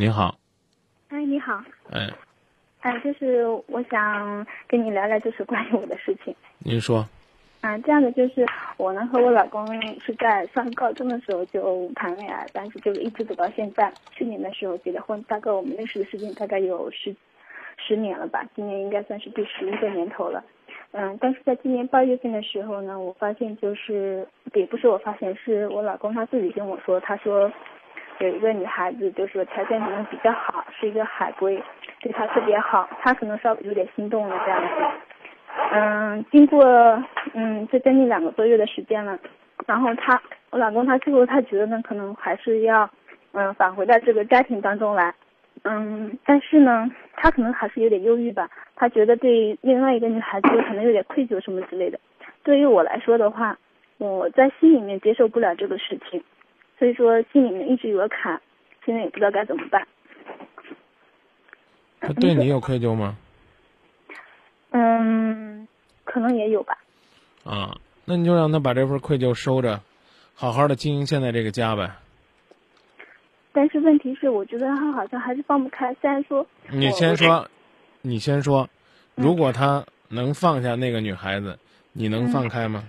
你好，哎，你好，哎，哎，就是我想跟你聊聊，就是关于我的事情。您说，啊，这样的就是我呢和我老公是在上高中的时候就谈恋爱，但是就是一直走到现在。去年的时候结的婚，大概我们认识的时间大概有十十年了吧，今年应该算是第十一个年头了。嗯，但是在今年八月份的时候呢，我发现就是也不是我发现，是我老公他自己跟我说，他说有一个女孩子，就是条件可能比较好，是一个海归，对他特别好，他可能稍微有点心动了这样子。嗯，经过嗯这将近两个多月的时间了，然后他我老公他最后他觉得呢，可能还是要嗯返回到这个家庭当中来。嗯，但是呢，他可能还是有点忧郁吧。他觉得对另外一个女孩子可能有点愧疚什么之类的。对于我来说的话，我在心里面接受不了这个事情，所以说心里面一直有个坎，现在也不知道该怎么办。他对你有愧疚吗？嗯，可能也有吧。啊，那你就让他把这份愧疚收着，好好的经营现在这个家呗。但是问题是，我觉得他好像还是放不开。虽然说，你先说，你先说，如果他能放下那个女孩子，你能放开吗？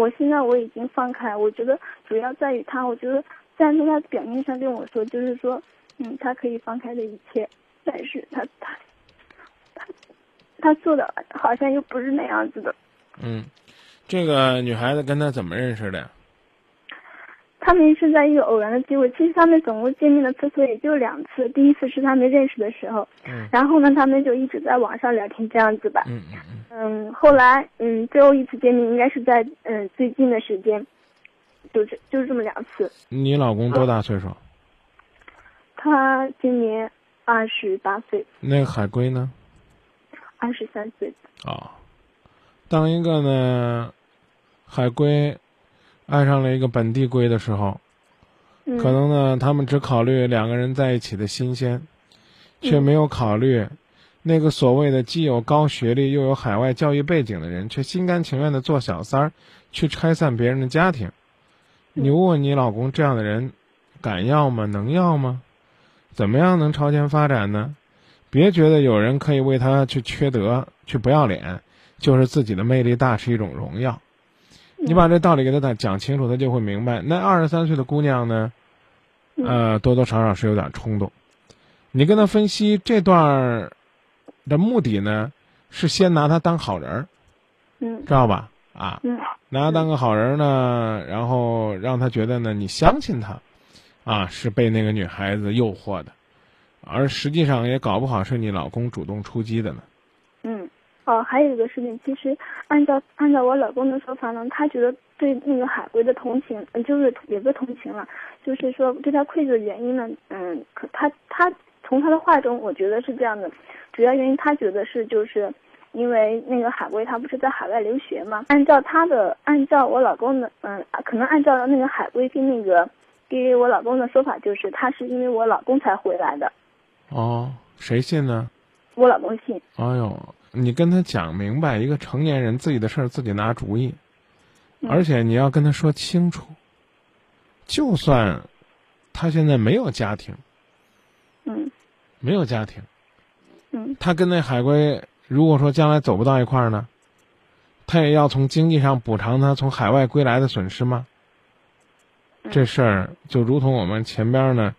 我现在我已经放开，我觉得主要在于他。我觉得虽然说他表面上跟我说，就是说，嗯，他可以放开的一切，但是他他他他做的好像又不是那样子的。嗯，这个女孩子跟他怎么认识的？他们是在一个偶然的机会，其实他们总共见面的次数也就两次。第一次是他们认识的时候，嗯，然后呢，他们就一直在网上聊天这样子吧，嗯嗯后来，嗯，最后一次见面应该是在嗯最近的时间，就是就是这么两次。你老公多大岁数？他今年二十八岁。那个海归呢？二十三岁。啊，当一个呢，海归。爱上了一个本地龟的时候，可能呢，他们只考虑两个人在一起的新鲜，却没有考虑那个所谓的既有高学历又有海外教育背景的人，却心甘情愿的做小三儿，去拆散别人的家庭。你问问你老公，这样的人敢要吗？能要吗？怎么样能朝前发展呢？别觉得有人可以为他去缺德、去不要脸，就是自己的魅力大是一种荣耀。你把这道理给他讲讲清楚，他就会明白。那二十三岁的姑娘呢，呃，多多少少是有点冲动。你跟他分析这段的目的呢，是先拿他当好人，嗯，知道吧？啊，嗯，拿他当个好人呢，然后让他觉得呢，你相信他，啊，是被那个女孩子诱惑的，而实际上也搞不好是你老公主动出击的呢。嗯。哦，还有一个事情，其实按照按照我老公的说法呢，他觉得对那个海龟的同情，嗯，就是也不同情了，就是说对他愧疚的原因呢，嗯，可他他从他的话中，我觉得是这样的，主要原因他觉得是就是因为那个海龟他不是在海外留学嘛，按照他的按照我老公的，嗯，可能按照那个海龟跟那个给我老公的说法，就是他是因为我老公才回来的。哦，谁信呢？我老公信。哎呦。你跟他讲明白，一个成年人自己的事儿自己拿主意，而且你要跟他说清楚。就算他现在没有家庭，嗯，没有家庭，嗯，他跟那海归如果说将来走不到一块儿呢，他也要从经济上补偿他从海外归来的损失吗？这事儿就如同我们前边呢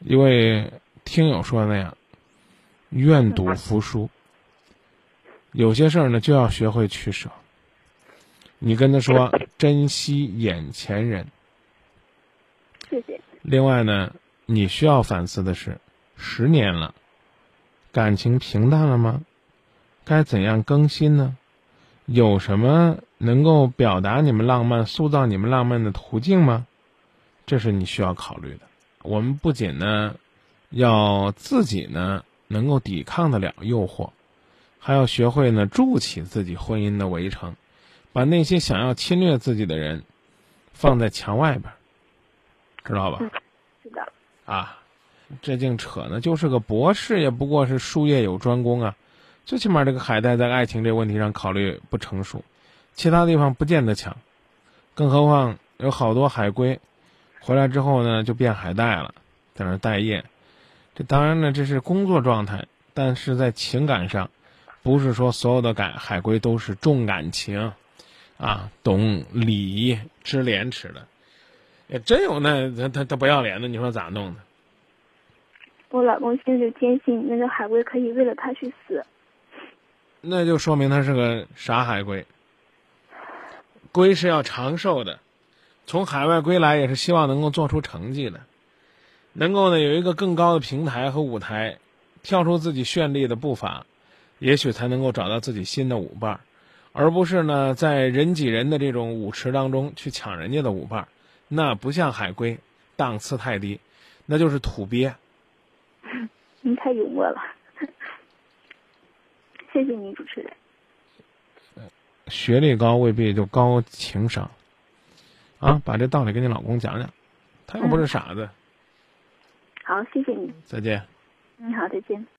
一位听友说的那样，愿赌服输。有些事儿呢，就要学会取舍。你跟他说珍惜眼前人。谢谢。另外呢，你需要反思的是，十年了，感情平淡了吗？该怎样更新呢？有什么能够表达你们浪漫、塑造你们浪漫的途径吗？这是你需要考虑的。我们不仅呢，要自己呢能够抵抗得了诱惑。还要学会呢，筑起自己婚姻的围城，把那些想要侵略自己的人放在墙外边，知道吧？是的。啊，这净扯呢，就是个博士，也不过是术业有专攻啊。最起码这个海带在爱情这问题上考虑不成熟，其他地方不见得强。更何况有好多海归回来之后呢，就变海带了，在那待业。这当然呢，这是工作状态，但是在情感上，不是说所有的感海归都是重感情，啊，懂礼仪、知廉耻的。也真有那他他他不要脸的，你说咋弄的？我老公现在就坚信那个海龟可以为了他去死。那就说明他是个傻海龟。龟是要长寿的，从海外归来也是希望能够做出成绩的，能够呢有一个更高的平台和舞台，跳出自己绚丽的步伐，也许才能够找到自己新的舞伴，而不是呢在人挤人的这种舞池当中去抢人家的舞伴，那不像海龟，档次太低，那就是土鳖。您太幽默了，谢谢您，主持人。学历高未必就高情商，啊，把这道理跟你老公讲讲，他又不是傻子。好，谢谢你。再见。你，好，再见。